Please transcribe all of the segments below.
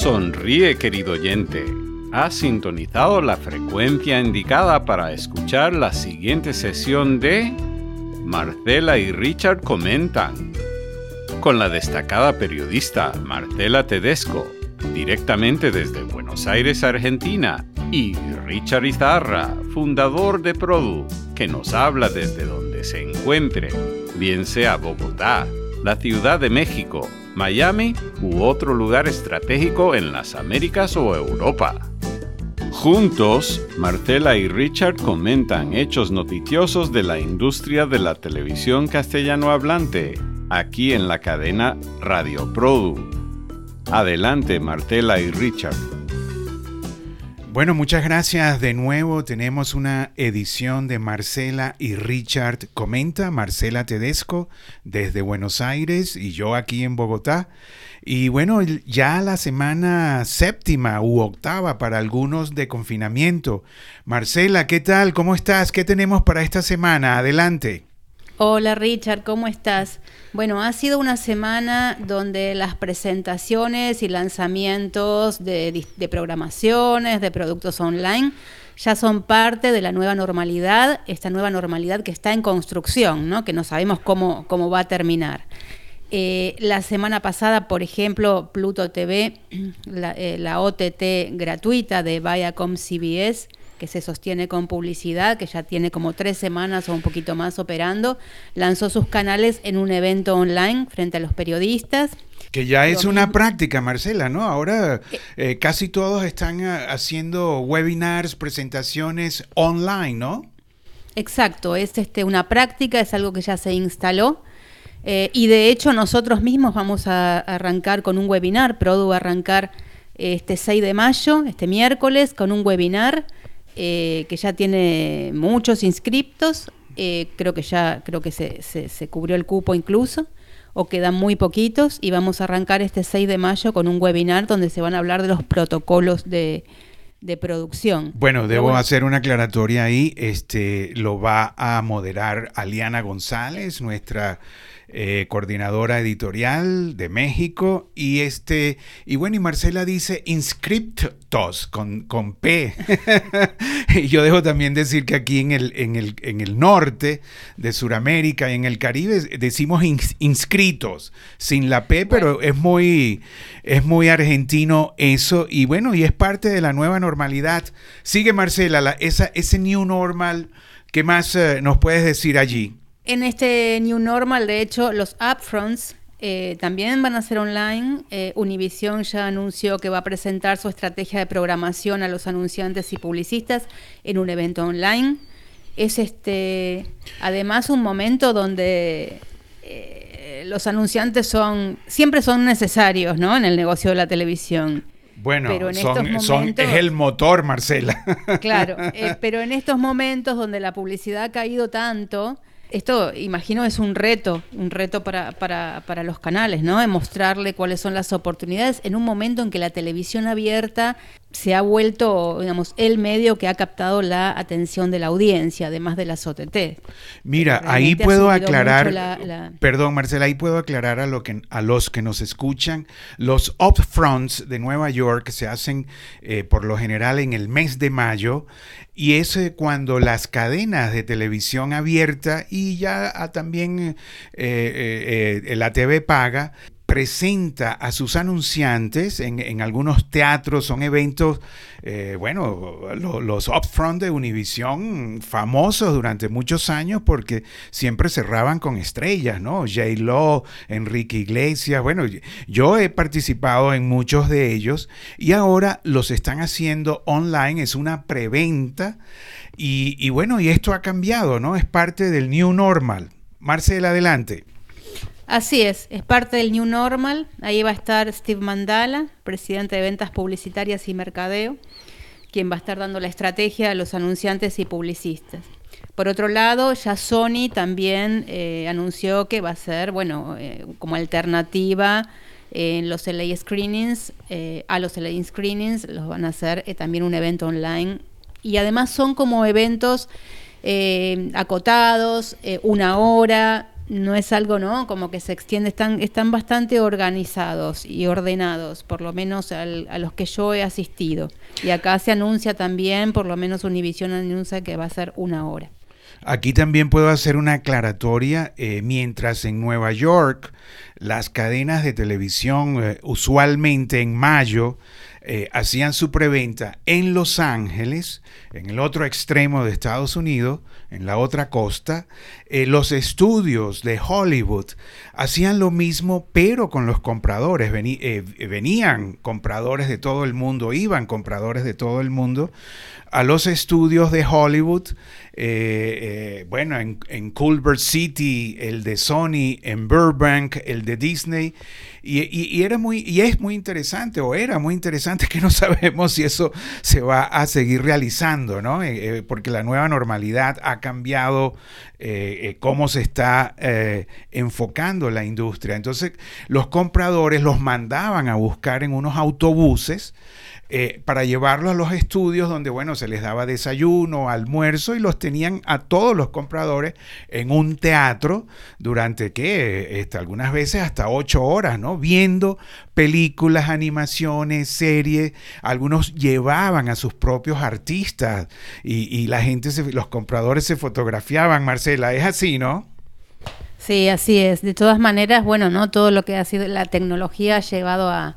Sonríe, querido oyente. Has sintonizado la frecuencia indicada para escuchar la siguiente sesión de Marcela y Richard comentan. Con la destacada periodista Marcela Tedesco, directamente desde Buenos Aires, Argentina, y Richard Izarra, fundador de Produ, que nos habla desde donde se encuentre, bien sea Bogotá, la Ciudad de México, Miami u otro lugar estratégico en las Américas o Europa. Juntos, Martela y Richard comentan hechos noticiosos de la industria de la televisión castellano hablante, aquí en la cadena Radio Produ. Adelante, Martela y Richard. Bueno, muchas gracias de nuevo. Tenemos una edición de Marcela y Richard Comenta, Marcela Tedesco desde Buenos Aires y yo aquí en Bogotá. Y bueno, ya la semana séptima u octava para algunos de confinamiento. Marcela, ¿qué tal? ¿Cómo estás? ¿Qué tenemos para esta semana? Adelante. Hola Richard, ¿cómo estás? Bueno, ha sido una semana donde las presentaciones y lanzamientos de, programaciones, de productos online, ya son parte de la nueva normalidad, esta nueva normalidad que está en construcción, ¿no? que no sabemos cómo, cómo va a terminar. Eh, la semana pasada, por ejemplo, Pluto TV, la, eh, la OTT gratuita de Viacom CBS, que se sostiene con publicidad, que ya tiene como tres semanas o un poquito más operando, lanzó sus canales en un evento online frente a los periodistas. Que ya es una práctica, Marcela, ¿no? Ahora eh, eh, casi todos están ah, haciendo webinars, presentaciones online, ¿no? Exacto, es este, una práctica, es algo que ya se instaló. Eh, y de hecho nosotros mismos vamos a arrancar con un webinar, Produ va a arrancar este 6 de mayo, este miércoles, con un webinar eh, que ya tiene muchos inscriptos, eh, creo que ya creo que se, se, cubrió el cupo incluso, o quedan muy poquitos, y vamos a arrancar este 6 de mayo con un webinar donde se van a hablar de los protocolos de, de producción. Bueno, debo hacer una aclaratoria ahí. Este lo va a moderar Aliana González, nuestra eh, coordinadora editorial de México. Y este, y bueno, y Marcela dice inscriptos con, con P. y yo dejo también decir que aquí en el, en el, en el norte de Sudamérica y en el Caribe decimos inscritos, sin la P, pero es muy, es muy argentino eso. Y bueno, y es parte de la nueva normalidad. Sigue Marcela, esa, ese new normal. ¿Qué más eh, nos puedes decir allí? En este New Normal, de hecho, los upfronts eh, también van a ser online. Eh, Univision ya anunció que va a presentar su estrategia de programación a los anunciantes y publicistas en un evento online. Es este, además un momento donde eh, los anunciantes son siempre son necesarios, ¿no? En el negocio de la televisión. Bueno, pero son, es el motor, Marcela. Claro, pero en estos momentos donde la publicidad ha caído tanto, esto, imagino, es un reto, un reto para, para, para, los canales, ¿no? De mostrarle cuáles son las oportunidades en un momento en que la televisión abierta se ha vuelto, digamos, el medio que ha captado la atención de la audiencia, además de las OTT. Mira, ahí puedo aclarar, perdón Marcela, ahí puedo aclarar a, lo que, a los que nos escuchan, los upfronts de Nueva York se hacen eh, por lo general en el mes de mayo y es eh, cuando las cadenas de televisión abierta y ya ah, también eh, la TV paga presenta a sus anunciantes en, algunos teatros, son eventos, eh, bueno, los upfront de Univision famosos durante muchos años porque siempre cerraban con estrellas, ¿no? J-Lo, Enrique Iglesias, bueno, yo he participado en muchos de ellos y ahora los están haciendo online, es una preventa y, y bueno, y esto ha cambiado, ¿no? Es parte del new normal. Marcel, adelante. Así es, es parte del New Normal. Ahí va a estar Steve Mandala, presidente de Ventas Publicitarias y Mercadeo, quien va a estar dando la estrategia a los anunciantes y publicistas. Por otro lado, ya Sony también eh, anunció que va a ser, bueno, eh, como alternativa en los LA Screenings, eh, a los LA Screenings, los van a hacer también un evento online. Y además son como eventos acotados, una hora, no es algo, ¿no? Como que se extiende, están, están bastante organizados y ordenados, por lo menos a los que yo he asistido. Y acá se anuncia también, por lo menos Univision anuncia que va a ser una hora. Aquí también puedo hacer una aclaratoria, eh, mientras en Nueva York las cadenas de televisión eh, usualmente en mayo eh, hacían su preventa en Los Ángeles, en el otro extremo de Estados Unidos, en la otra costa, eh, los estudios de Hollywood hacían lo mismo, pero con los compradores. Eh, venían compradores de todo el mundo, iban compradores de todo el mundo a los estudios de Hollywood, bueno, en, en Culver City, el de Sony, en Burbank, el de Disney, y, era muy, y es muy interesante, o era muy interesante, que no sabemos si eso se va a seguir realizando, ¿no? Eh, eh, porque la nueva normalidad ha cambiado eh, cómo se está enfocando la industria. Entonces, los compradores los mandaban a buscar en unos autobuses eh, para llevarlos a los estudios donde, bueno, se les daba desayuno, almuerzo y los tenían a todos los compradores en un teatro durante, ¿qué? Este, algunas veces hasta ocho horas, ¿no? Viendo películas, animaciones, series. Algunos llevaban a sus propios artistas y, la gente, los compradores se fotografiaban, Marcela, es así, ¿no? Sí, así es. De todas maneras, bueno, ¿no? Todo lo que ha sido la tecnología ha llevado a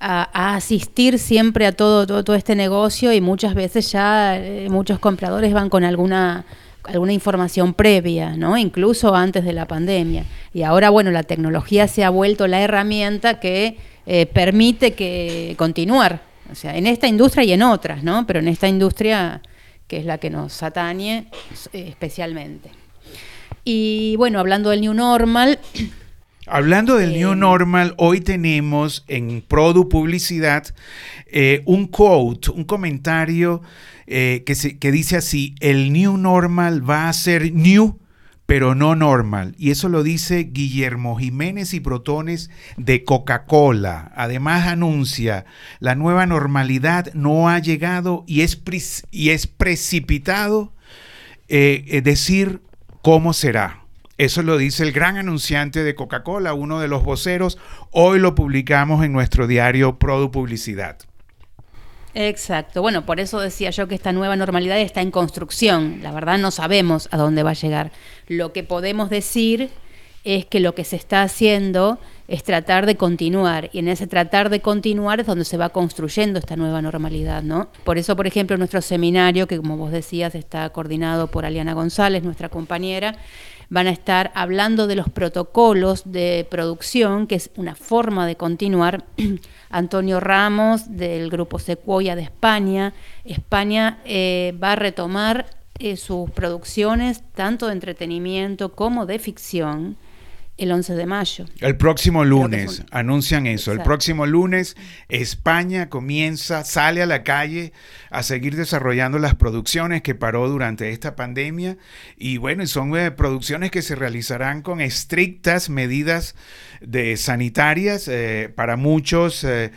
a, asistir siempre a todo, todo, este negocio y muchas veces ya eh, muchos compradores van con alguna alguna información previa, ¿no? Incluso antes de la pandemia. Y ahora, bueno, la tecnología se ha vuelto la herramienta que eh, permite que continuar, o sea, en esta industria y en otras, ¿no? Pero en esta industria que es la que nos atañe eh, especialmente. Y bueno, hablando del New Normal, Hablando del New Normal, hoy tenemos en Produ Publicidad eh, un quote, un comentario eh, que, que dice así, el New Normal va a ser new, pero no normal. Y eso lo dice Guillermo Jiménez y Protones de Coca-Cola. Además anuncia, la nueva normalidad no ha llegado y es, y es precipitado eh, decir cómo será. Eso lo dice el gran anunciante de Coca-Cola, uno de los voceros. Hoy lo publicamos en nuestro diario Produ Publicidad. Exacto. Bueno, por eso decía yo que esta nueva normalidad está en construcción. La verdad no sabemos a dónde va a llegar. Lo que podemos decir es que lo que se está haciendo es tratar de continuar y en ese tratar de continuar es donde se va construyendo esta nueva normalidad, ¿no? Por eso, por ejemplo, nuestro seminario, que como vos decías está coordinado por Aliana González, nuestra compañera, van a estar hablando de los protocolos de producción, que es una forma de continuar. Antonio Ramos del grupo Sequoia de España. España eh, va a retomar eh, sus producciones tanto de entretenimiento como de ficción el 11 de mayo. El próximo lunes, anuncian eso. El próximo lunes España comienza, sale a la calle a seguir desarrollando las producciones que paró durante esta pandemia. Y bueno, son eh, producciones que se realizarán con estrictas medidas de sanitarias. Eh, para muchos eh,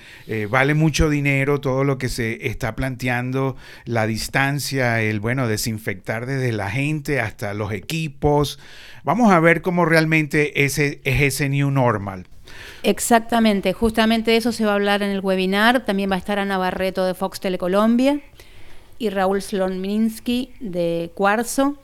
vale mucho dinero todo lo que se está planteando, la distancia, el bueno, desinfectar desde la gente hasta los equipos. Vamos a ver cómo realmente ese, es ese new normal. Exactamente, justamente eso se va a hablar en el webinar. También va a estar Ana Barreto de Fox Telecolombia y Raúl Slonminsky de Cuarzo,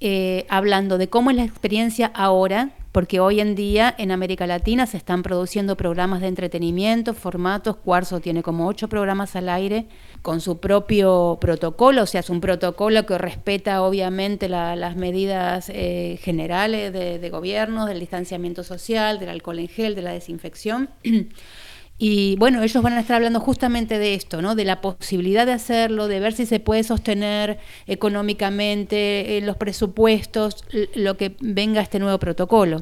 eh, hablando de cómo es la experiencia ahora porque hoy en día en América Latina se están produciendo programas de entretenimiento, formatos, Cuarzo tiene como ocho programas al aire con su propio protocolo, o sea, es un protocolo que respeta obviamente las medidas eh, generales de, de gobierno, del distanciamiento social, del alcohol en gel, de la desinfección. Y bueno, ellos van a estar hablando justamente de esto, ¿no? De la posibilidad de hacerlo, de ver si se puede sostener económicamente en los presupuestos lo que venga este nuevo protocolo.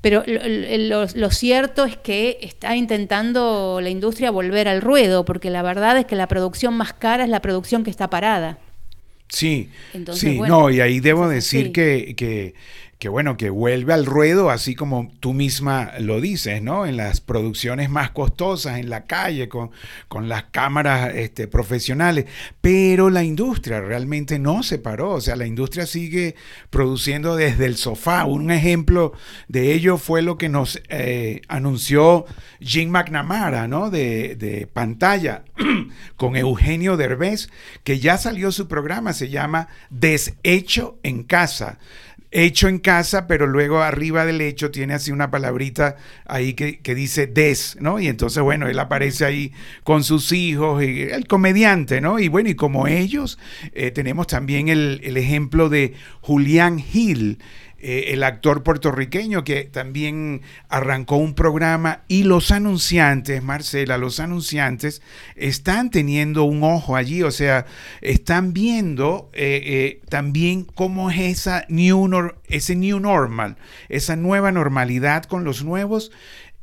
Pero lo, cierto es que está intentando la industria volver al ruedo, porque la verdad es que la producción más cara es la producción que está parada. Sí, sí, no, y ahí debo decir que, que bueno, que vuelve al ruedo, así como tú misma lo dices, ¿no? En las producciones más costosas, en la calle, con, con las cámaras este, profesionales. Pero la industria realmente no se paró, o sea, la industria sigue produciendo desde el sofá. Un ejemplo de ello fue lo que nos eh, anunció Jim McNamara, ¿no? De, de pantalla, con Eugenio Derbez, que ya salió su programa, se llama Deshecho en Casa hecho en casa, pero luego arriba del hecho tiene así una palabrita ahí que, dice des, ¿no? Y entonces, bueno, él aparece ahí con sus hijos, y, el comediante, ¿no? Y bueno, y como ellos, eh, tenemos también el, el ejemplo de Julián Gil, eh, el actor puertorriqueño que también arrancó un programa y los anunciantes, Marcela, los anunciantes están teniendo un ojo allí, o sea, están viendo eh, eh, también cómo es esa new ese new normal, esa nueva normalidad con los nuevos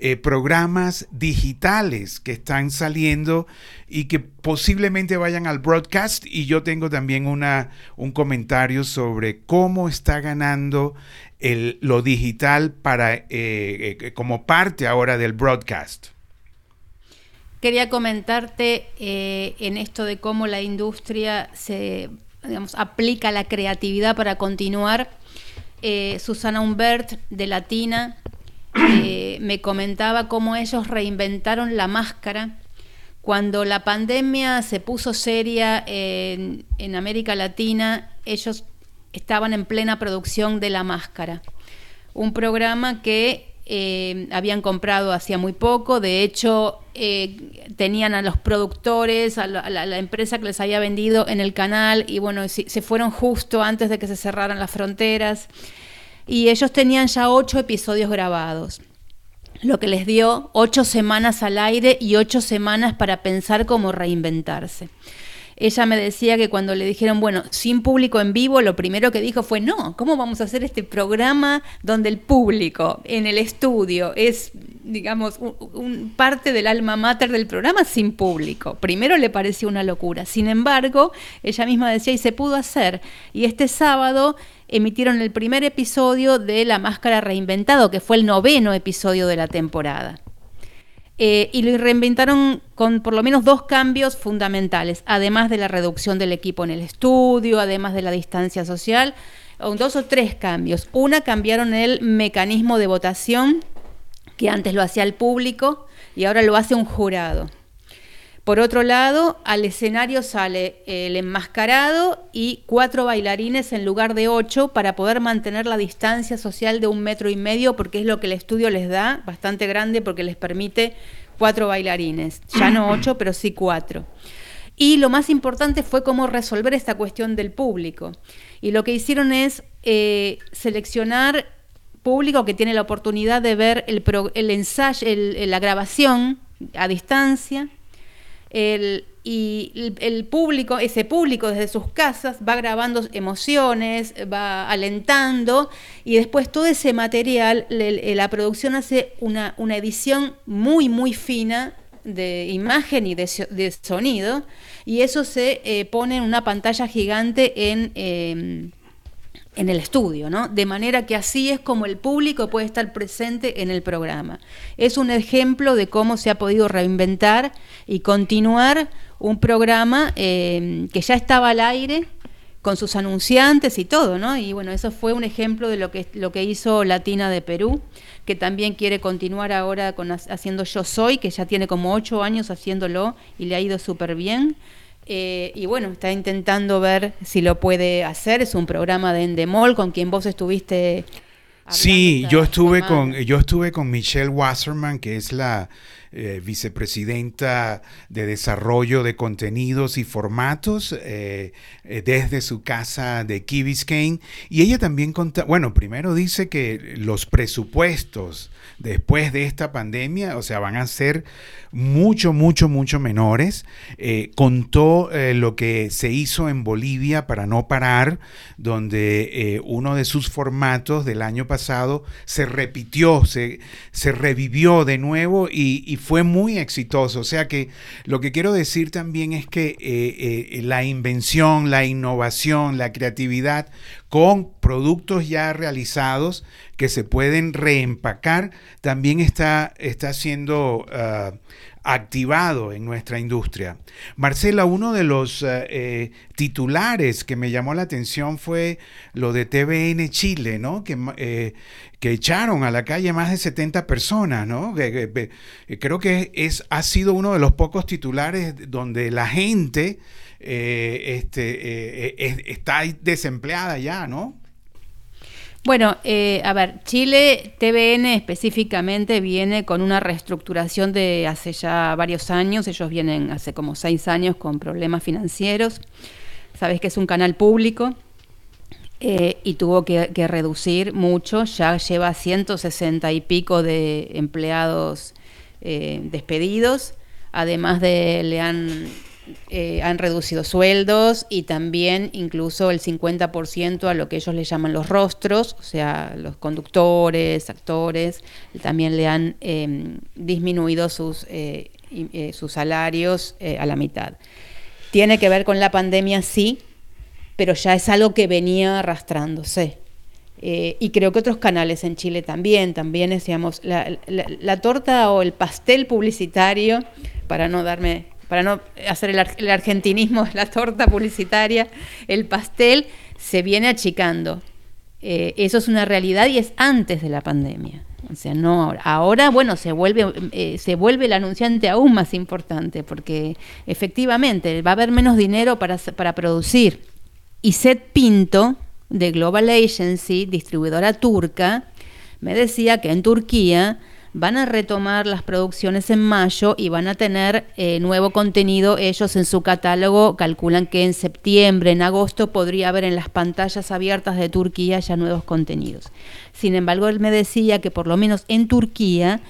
eh, programas digitales que están saliendo y que posiblemente vayan al broadcast. Y yo tengo también una, un comentario sobre cómo está ganando el, lo digital para, eh, eh, como parte ahora del broadcast. Quería comentarte en esto de cómo la industria se digamos, aplica la creatividad para continuar. Susana Humbert de Latina eh, me comentaba cómo ellos reinventaron la máscara. Cuando la pandemia se puso seria en, América Latina, ellos estaban en plena producción de La Máscara, un programa que eh, habían comprado hacía muy poco, de hecho eh, tenían a los productores, a la, empresa que les había vendido en el canal y bueno, se fueron justo antes de que se cerraran las fronteras y ellos tenían ya ocho episodios grabados, lo que les dio ocho semanas al aire y ocho semanas para pensar cómo reinventarse. Ella me decía que cuando le dijeron, bueno, sin público en vivo, lo primero que dijo fue, no, ¿cómo vamos a hacer este programa donde el público en el estudio es, digamos, un, parte del alma mater del programa sin público? Primero le pareció una locura. Sin embargo, ella misma decía, y se pudo hacer. Y este sábado emitieron el primer episodio de La Máscara Reinventado, que fue el noveno episodio de la temporada. Eh, y lo reinventaron con por lo menos dos cambios fundamentales, además de la reducción del equipo en el estudio, además de la distancia social, dos o tres cambios. Una, cambiaron el mecanismo de votación, que antes lo hacía el público y ahora lo hace un jurado. Por otro lado, al escenario sale el enmascarado y cuatro bailarines en lugar de ocho para poder mantener la distancia social de un metro y medio, porque es lo que el estudio les da, bastante grande, porque les permite cuatro bailarines. Ya no ocho, pero sí cuatro. Y lo más importante fue cómo resolver esta cuestión del público. Y lo que hicieron es eh, seleccionar público que tiene la oportunidad de ver el, el ensayo, la grabación a distancia el, y el, público, ese público desde sus casas va grabando emociones, va alentando y después todo ese material, la producción hace una, una, edición muy, muy fina de imagen y de, sonido y eso se eh, pone en una pantalla gigante en... Em, en el estudio, ¿no? De manera que así es como el público puede estar presente en el programa. Es un ejemplo de cómo se ha podido reinventar y continuar un programa eh, que ya estaba al aire con sus anunciantes y todo, ¿no? Y bueno, eso fue un ejemplo de lo que, lo que hizo Latina de Perú, que también quiere continuar ahora con, haciendo Yo Soy, que ya tiene como ocho años haciéndolo y le ha ido súper bien. Eh, y bueno, está intentando ver si lo puede hacer. Es un programa de Endemol con quien vos estuviste. Sí, yo estuve con yo estuve con Michelle Wasserman, que es la eh, vicepresidenta de Desarrollo de Contenidos y Formatos eh, eh, desde su casa de Key Biscayne. Y ella también contó, bueno, primero dice que los presupuestos después de esta pandemia, o sea, van a ser mucho, mucho, mucho menores. contó lo que se hizo en Bolivia para no parar, donde uno de sus formatos del año pasado se repitió, se, se revivió de nuevo y, y fue muy exitoso. O sea que lo que quiero decir también es que eh, eh, la invención, la innovación, la creatividad con productos ya realizados que se pueden reempacar, también está, está siendo ah, activado en nuestra industria. Marcela, uno de los eh, eh, titulares que me llamó la atención fue lo de TVN Chile, ¿no? Que, eh, que echaron a la calle más de 70 personas, ¿no? creo que es, ha sido uno de los pocos titulares donde la gente este, está desempleada ya, ¿no? Bueno, eh, a ver, Chile, TVN específicamente viene con una reestructuración de hace ya varios años. Ellos vienen hace como seis años con problemas financieros. Sabes que es un canal público eh, y tuvo que, reducir mucho. Ya lleva 160 y pico de empleados eh, despedidos. Además de le han eh, han reducido sueldos y también incluso el 50% a lo que ellos le llaman los rostros, o sea, los conductores, actores, también le han em, disminuido sus, eh, eh, sus salarios a la mitad. Tiene que ver con la pandemia, sí, pero ya es algo que venía arrastrándose. y creo que otros canales en Chile también, también decíamos, la torta o el pastel publicitario, para no darme para no hacer el, argentinismo de la torta publicitaria, el pastel se viene achicando. Eh, eso es una realidad y es antes de la pandemia. O sea, no ahora. Ahora, bueno, se vuelve, eh, se vuelve el anunciante aún más importante porque efectivamente va a haber menos dinero para, para producir. Y Seth Pinto, de Global Agency, distribuidora turca, me decía que en Turquía van a retomar las producciones en mayo y van a tener eh, nuevo contenido. Ellos en su catálogo calculan que en septiembre, en agosto, podría haber en las pantallas abiertas de Turquía ya nuevos contenidos. Sin embargo, él me decía que por lo menos en Turquía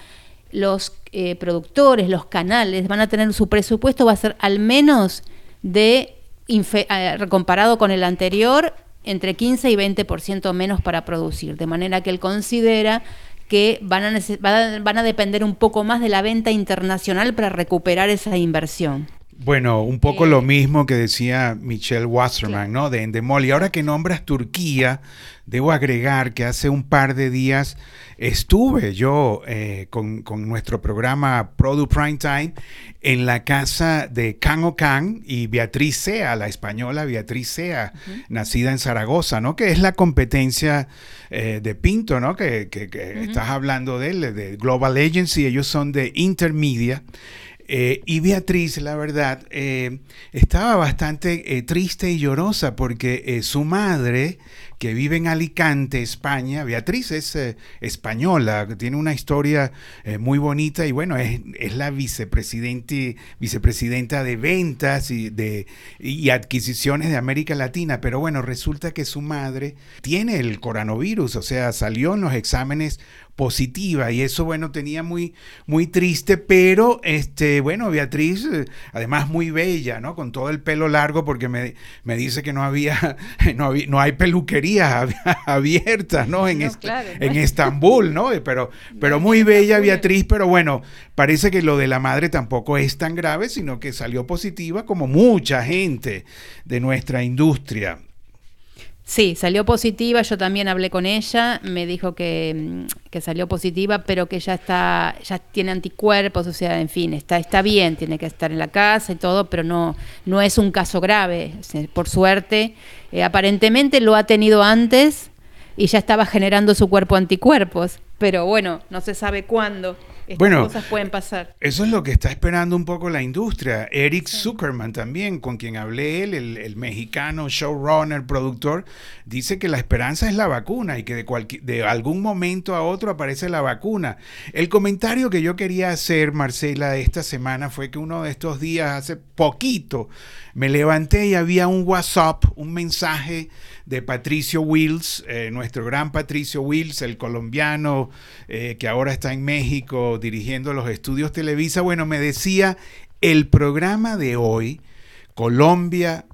los eh, productores, los canales van a tener su presupuesto, va a ser al menos de, eh, comparado con el anterior, entre 15 y 20% menos para producir. De manera que él considera que van a, van a depender un poco más de la venta internacional para recuperar esa inversión. Bueno, un poco lo eh, mismo que decía Michelle Wasserman, ¿no? De Endemol. Y ahora que nombras Turquía, debo agregar que hace un par de días estuve yo eh, con, nuestro programa Product Prime Time en la casa de Can Ocan y Beatriz Sea, la española Beatriz Sea, nacida en Zaragoza, ¿no? Que es la competencia eh, de Pinto, ¿no? Que, estás hablando de él, de Global Agency, ellos son de Intermedia. Eh, y Beatriz, la verdad, eh, estaba bastante eh, triste y llorosa porque su madre, que vive en Alicante, España, Beatriz es española, tiene una historia muy bonita y bueno, es, la vicepresidenta de ventas y, de, y adquisiciones de América Latina, pero bueno, resulta que su madre tiene el coronavirus, o sea, salió en los exámenes positiva y eso bueno tenía muy muy triste pero este bueno Beatriz eh, además muy bella no con todo el pelo largo porque me, me dice que no había no, había, no hay peluquerías abiertas no en en Estambul no pero pero muy bella Beatriz pero bueno parece que lo de la madre tampoco es tan grave sino que salió positiva como mucha gente de nuestra industria Sí, salió positiva, yo también hablé con ella, me dijo que, mm, que, salió positiva, pero que ya está, ya tiene anticuerpos, o sea, en fin, está, está bien, tiene que estar en la casa y todo, pero no, no es un caso grave. por suerte, eh, aparentemente lo ha tenido antes y ya estaba generando su cuerpo anticuerpos, pero bueno, no se sabe cuándo bueno, cosas pueden pasar. Eso es lo que está esperando un poco la industria. Eric Zuckerman también, con quien hablé él, el, mexicano showrunner, productor, dice que la esperanza es la vacuna y que de, de algún momento a otro aparece la vacuna. El comentario que yo quería hacer, Marcela, esta semana fue que uno de estos días, hace poquito, me levanté y había un WhatsApp, un mensaje de Patricio Wills, eh, nuestro gran Patricio Wills, el colombiano eh, que ahora está en México dirigiendo los estudios Televisa. Bueno, me decía, el programa de hoy, Colombia,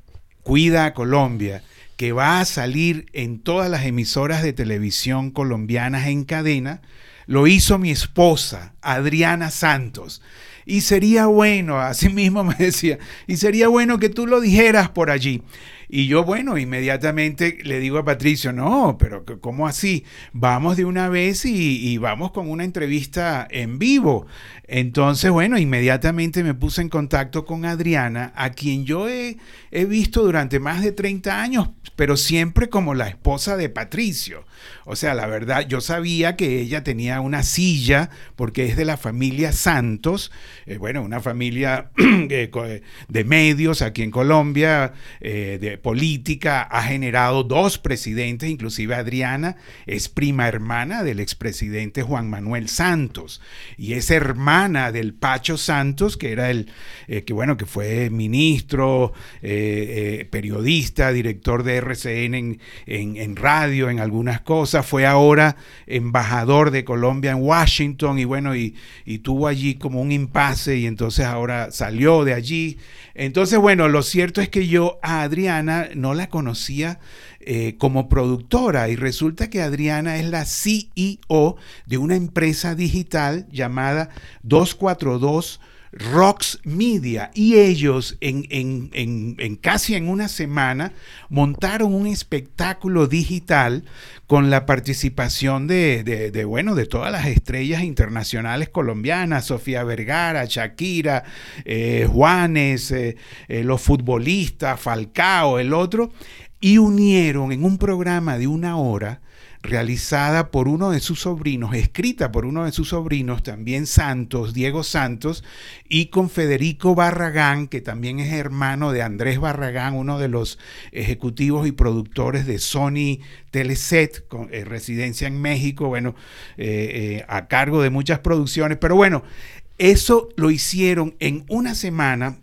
Cuida a Colombia, que va a salir en todas las emisoras de televisión colombianas en cadena, lo hizo mi esposa Adriana Santos. Y sería bueno, así mismo me decía, y sería bueno que tú lo dijeras por allí. Y yo, bueno, inmediatamente le digo a Patricio, no, pero ¿cómo así? Vamos de una vez y, vamos con una entrevista en vivo. Entonces, bueno, inmediatamente me puse en contacto con Adriana, a quien yo he, visto durante más de 30 años, pero siempre como la esposa de Patricio. O sea, la verdad, yo sabía que ella tenía una silla porque es de la familia Santos, eh, bueno, una familia de medios aquí en Colombia, eh, de política, ha generado dos presidentes, inclusive Adriana es prima hermana del expresidente Juan Manuel Santos y es hermana del Pacho Santos, que era el, eh, que bueno, que fue ministro, periodista, director de RCN en, en radio, en algunas cosas, fue ahora embajador de Colombia en Washington y bueno, y, tuvo allí como un impasse y entonces ahora salió de allí. Entonces, bueno, lo cierto es que yo a Adriana no la conocía eh, como productora y resulta que Adriana es la CEO de una empresa digital llamada 242 Rocks Media y ellos en, en, casi en una semana montaron un espectáculo digital con la participación de, bueno, de todas las estrellas internacionales colombianas, Sofía Vergara, Shakira, eh, Juanes, eh, eh, los futbolistas, Falcao, el otro, y unieron en un programa de una hora realizada por uno de sus sobrinos, escrita por uno de sus sobrinos, también Santos, Diego Santos, y con Federico Barragán, que también es hermano de Andrés Barragán, uno de los ejecutivos y productores de Sony Teleset, con eh, residencia en México, bueno, eh, eh, a cargo de muchas producciones, pero bueno, eso lo hicieron en una semana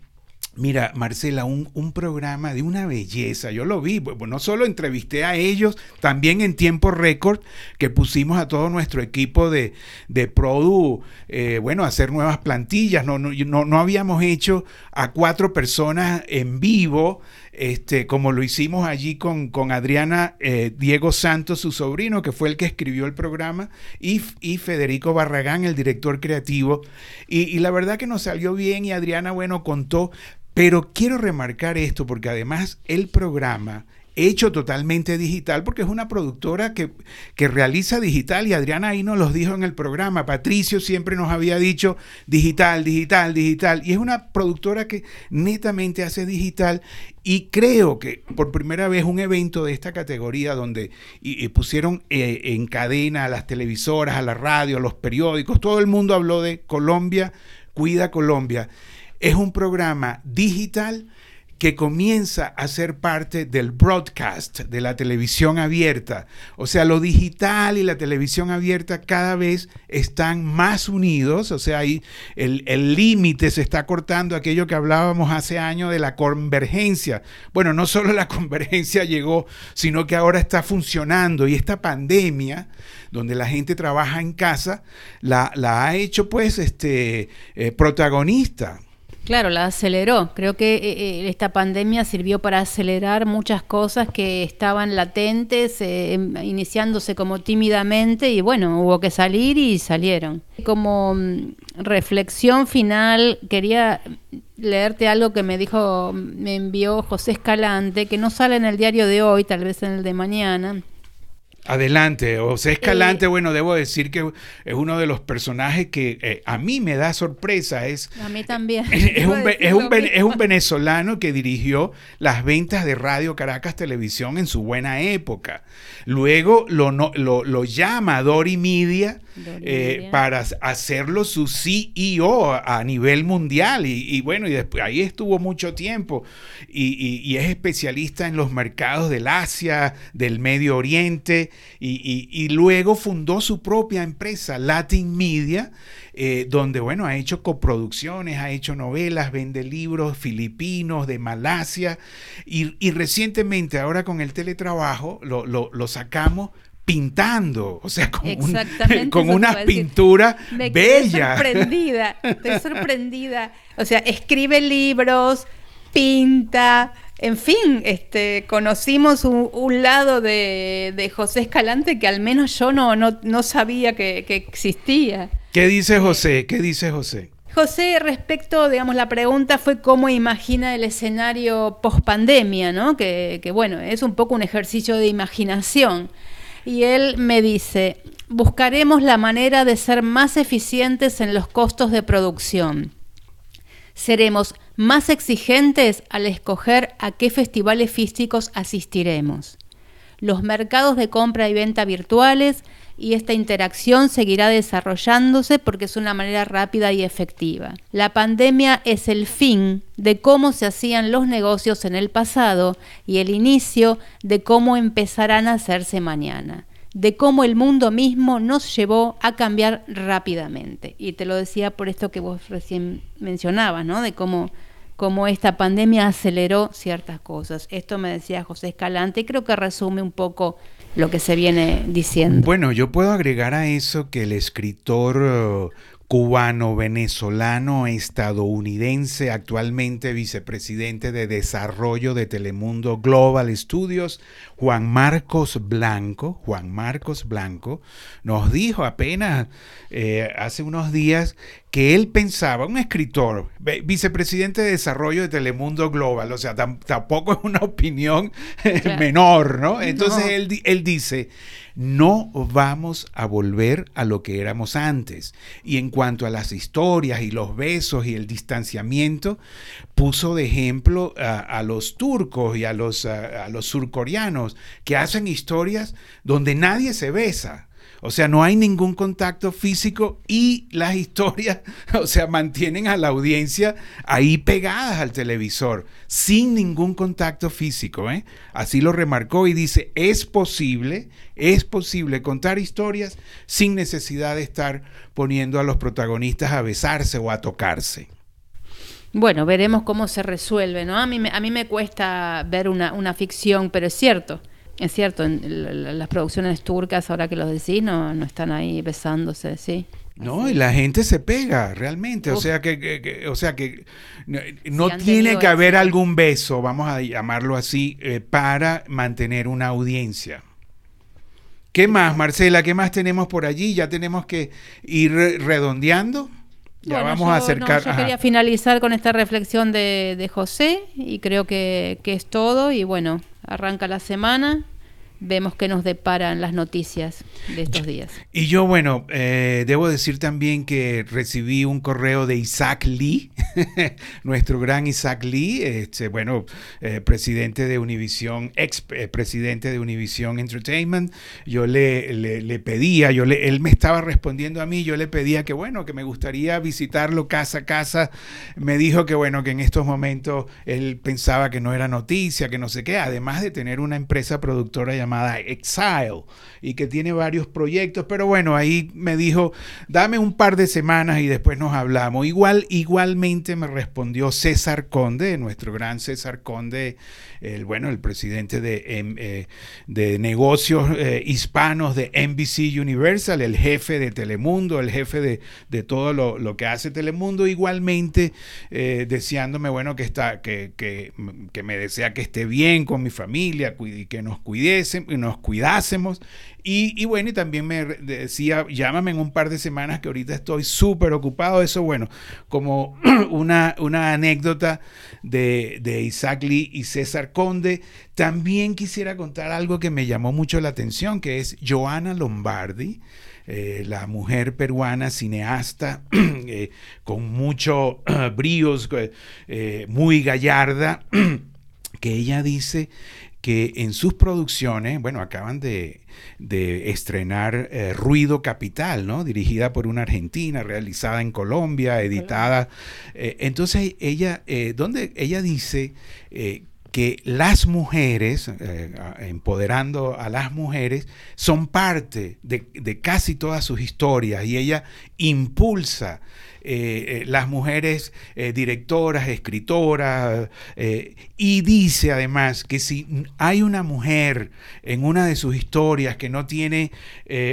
Mira, Marcela, un, programa de una belleza. Yo lo vi, pues, no solo entrevisté a ellos, también en tiempo récord, que pusimos a todo nuestro equipo de, de Produ, eh, bueno, hacer nuevas plantillas. No, no, no, habíamos hecho a cuatro personas en vivo, este, como lo hicimos allí con, con Adriana eh, Diego Santos, su sobrino, que fue el que escribió el programa, y, y Federico Barragán, el director creativo. Y, y la verdad que nos salió bien y Adriana, bueno, contó pero quiero remarcar esto porque además el programa hecho totalmente digital, porque es una productora que, que, realiza digital y Adriana ahí nos los dijo en el programa, Patricio siempre nos había dicho digital, digital, digital, y es una productora que netamente hace digital y creo que por primera vez un evento de esta categoría donde pusieron eh, en cadena a las televisoras, a la radio, a los periódicos, todo el mundo habló de Colombia, cuida Colombia es un programa digital que comienza a ser parte del broadcast, de la televisión abierta. O sea, lo digital y la televisión abierta cada vez están más unidos, o sea, ahí el límite se está cortando, aquello que hablábamos hace años de la convergencia. Bueno, no solo la convergencia llegó, sino que ahora está funcionando y esta pandemia, donde la gente trabaja en casa, la, ha hecho pues este, eh, protagonista. Claro, la aceleró. Creo que eh, eh, esta pandemia sirvió para acelerar muchas cosas que estaban latentes, eh, em, iniciándose como tímidamente y bueno, hubo que salir y salieron. Como mm, reflexión final, quería leerte algo que me dijo, me envió José Escalante, que no sale en el diario de hoy, tal vez en el de mañana Adelante, José Escalante, eh, bueno, debo decir que es uno de los personajes que eh, a mí me da sorpresa. Es, a mí también. Es, un, es, un, es, un, venezolano que dirigió las ventas de Radio Caracas Televisión en su buena época. Luego lo, lo, lo llama Dori Media eh, para hacerlo su CEO a nivel mundial. Y, bueno, y después ahí estuvo mucho tiempo. Y, es especialista en los mercados del Asia, del Medio Oriente. Y, luego fundó su propia empresa, Latin Media. Eh, donde, bueno, ha hecho coproducciones, ha hecho novelas, vende libros filipinos, de Malasia, y, recientemente, ahora con el teletrabajo, lo, lo sacamos pintando, o sea, con, con una pintura bella. Estoy sorprendida, estoy sorprendida. O sea, escribe libros, pinta, en fin, este, conocimos un, lado de, José Escalante que al menos yo no, no, sabía que, que existía. ¿Qué dice José? ¿Qué dice José? José, respecto, digamos, la pregunta fue cómo imagina el escenario post pandemia, ¿no? Que, que bueno, es un poco un ejercicio de imaginación. Y él me dice, buscaremos la manera de ser más eficientes en los costos de producción. Seremos más exigentes al escoger a qué festivales físicos asistiremos. Los mercados de compra y venta virtuales y esta interacción seguirá desarrollándose porque es una manera rápida y efectiva. La pandemia es el fin de cómo se hacían los negocios en el pasado y el inicio de cómo empezarán a hacerse mañana de cómo el mundo mismo nos llevó a cambiar rápidamente. Y te lo decía por esto que vos recién mencionabas, ¿no? De cómo, cómo esta pandemia aceleró ciertas cosas. Esto me decía José Escalante y creo que resume un poco lo que se viene diciendo. Bueno, yo puedo agregar a eso que el escritor cubano, venezolano, estadounidense, actualmente vicepresidente de desarrollo de Telemundo Global Studios, Juan Marcos Blanco, Juan Marcos Blanco, nos dijo apenas eh, hace unos días que él pensaba, un escritor, vicepresidente de desarrollo de Telemundo Global, o sea, tampoco es una opinión menor, ¿no? Entonces Él, él dice, no vamos a volver a lo que éramos antes. Y en cuanto a las historias y los besos y el distanciamiento, puso de ejemplo a, los turcos y a los, a los surcoreanos que hacen historias donde nadie se besa. O sea, no hay ningún contacto físico y las historias, o sea, mantienen a la audiencia ahí pegadas al televisor, sin ningún contacto físico. ¿eh? Así lo remarcó y dice, es posible, es posible contar historias sin necesidad de estar poniendo a los protagonistas a besarse o a tocarse. Bueno, veremos cómo se resuelve, ¿no? A mí me, a mí me cuesta ver una, una ficción, pero es cierto es cierto, en las producciones turcas, ahora que lo decís, no, no están ahí besándose, sí. No, y la gente se pega realmente, o sea que, o sea que no, tiene que haber algún beso, vamos a llamarlo así, eh, para mantener una audiencia. ¿Qué más, Marcela? ¿Qué más tenemos por allí? Ya tenemos que ir redondeando. Ya vamos a acercar. yo quería finalizar con esta reflexión de, de José y creo que, que es todo. Y bueno, arranca la semana vemos que nos deparan las noticias de estos días. Y yo, bueno, eh, debo decir también que recibí un correo de Isaac Lee, nuestro gran Isaac Lee, este, bueno, eh, presidente de Univision, ex eh, presidente de Univision Entertainment. Yo le, le, pedía, yo le, él me estaba respondiendo a mí, yo le pedía que, bueno, que me gustaría visitarlo casa a casa. Me dijo que, bueno, que en estos momentos él pensaba que no era noticia, que no sé qué, además de tener una empresa productora llamada llamada Exile y que tiene varios proyectos, pero bueno, ahí me dijo, dame un par de semanas y después nos hablamos. Igual, igualmente me respondió César Conde, nuestro gran César Conde, el bueno, el presidente de, em, eh, de negocios eh, hispanos de NBC Universal, el jefe de Telemundo, el jefe de, de todo lo, que hace Telemundo, igualmente eh, deseándome, bueno, que, está, que, que, que me desea que esté bien con mi familia y que nos cuidese y nos cuidásemos. Y, bueno, y también me decía, llámame en un par de semanas que ahorita estoy súper ocupado. Eso, bueno, como una, una anécdota de, de Isaac Lee y César Conde. También quisiera contar algo que me llamó mucho la atención, que es Joana Lombardi. Eh, la mujer peruana cineasta eh, con mucho bríos, eh, muy gallarda, que ella dice que en sus producciones, bueno, acaban de, estrenar eh, Ruido Capital, ¿no? Dirigida por una argentina, realizada en Colombia, editada. Eh, entonces ella, eh, donde ella dice que las mujeres, empoderando a las mujeres, son parte de, casi todas sus historias y ella impulsa eh, eh, las mujeres eh, directoras, escritoras, y dice además que si hay una mujer en una de sus historias que no tiene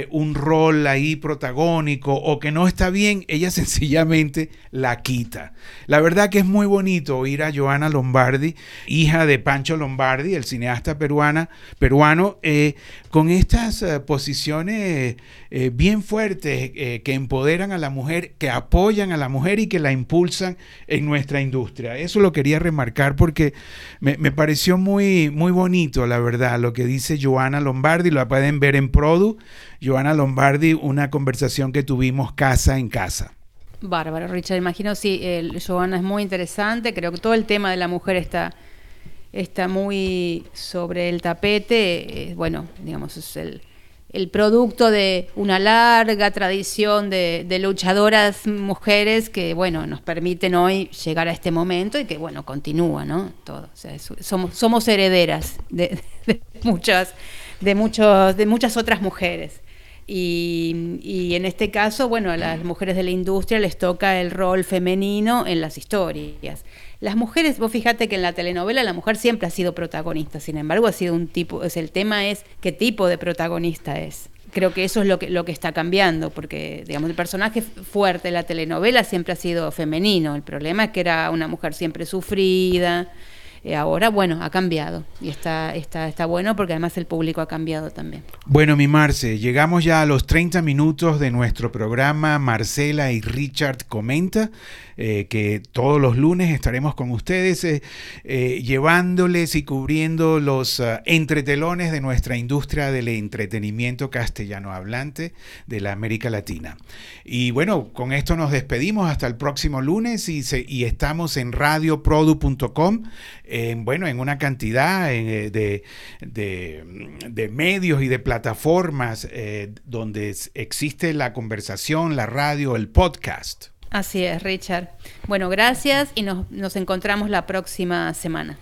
un rol ahí protagónico o que no está bien, ella sencillamente la quita. La verdad que es muy bonito oír a Joana Lombardi, hija de Pancho Lombardi, el cineasta peruana, peruano, eh, con estas eh, posiciones eh, bien fuertes que empoderan a la mujer, que apoyan a la mujer y que la impulsan en nuestra industria. Eso lo quería remarcar porque me, pareció muy, muy bonito, la verdad, lo que dice Joana Lombardi, lo pueden ver en Produ. Joana Lombardi, una conversación que tuvimos casa en casa. Bárbaro, Richard. Imagino, sí, el, es muy interesante. Creo que todo el tema de la mujer está, está muy sobre el tapete. Eh, bueno, digamos, es el, producto de una larga tradición de, luchadoras mujeres que, bueno, nos permiten hoy llegar a este momento y que, bueno, continúa, ¿no? Todo. somos, herederas de, muchas, de, muchos, de muchas otras mujeres. Y, en este caso, bueno, a las mujeres de la industria les toca el rol femenino en las historias. Las mujeres, vos fíjate que en la telenovela la mujer siempre ha sido protagonista, sin embargo ha sido un tipo, es, el tema es qué tipo de protagonista es. Creo que eso es lo que, lo que está cambiando, porque digamos el personaje fuerte de la telenovela siempre ha sido femenino, el problema es que era una mujer siempre sufrida, eh, ahora, bueno, ha cambiado y está, está, está bueno porque además el público ha cambiado también. Bueno, mi Marce, llegamos ya a los 30 minutos de nuestro programa Marcela y Richard Comenta. Eh, que todos los lunes estaremos con ustedes eh, llevándoles y cubriendo los entretelones de nuestra industria del entretenimiento castellano hablante de la América Latina. Y bueno, con esto nos despedimos hasta el próximo lunes y, y estamos en radioprodu.com, en, bueno, en una cantidad de, de, medios y de plataformas donde existe la conversación, la radio, el podcast. Así es, Richard. Bueno, gracias y nos, encontramos la próxima semana.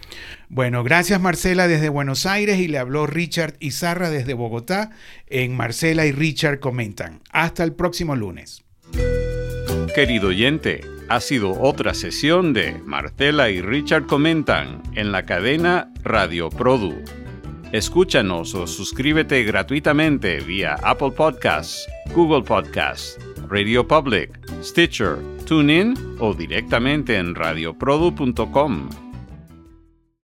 Bueno, gracias Marcela desde Buenos Aires y le habló Richard Izarra desde Bogotá en Marcela y Richard Comentan. Hasta el próximo lunes. Querido oyente, ha sido otra sesión de Marcela y Richard Comentan en la cadena Radio Produ. Escúchanos o suscríbete gratuitamente vía Apple Podcasts, Google Podcasts, Radio Public, Stitcher, TuneIn o directamente en radioprodu.com.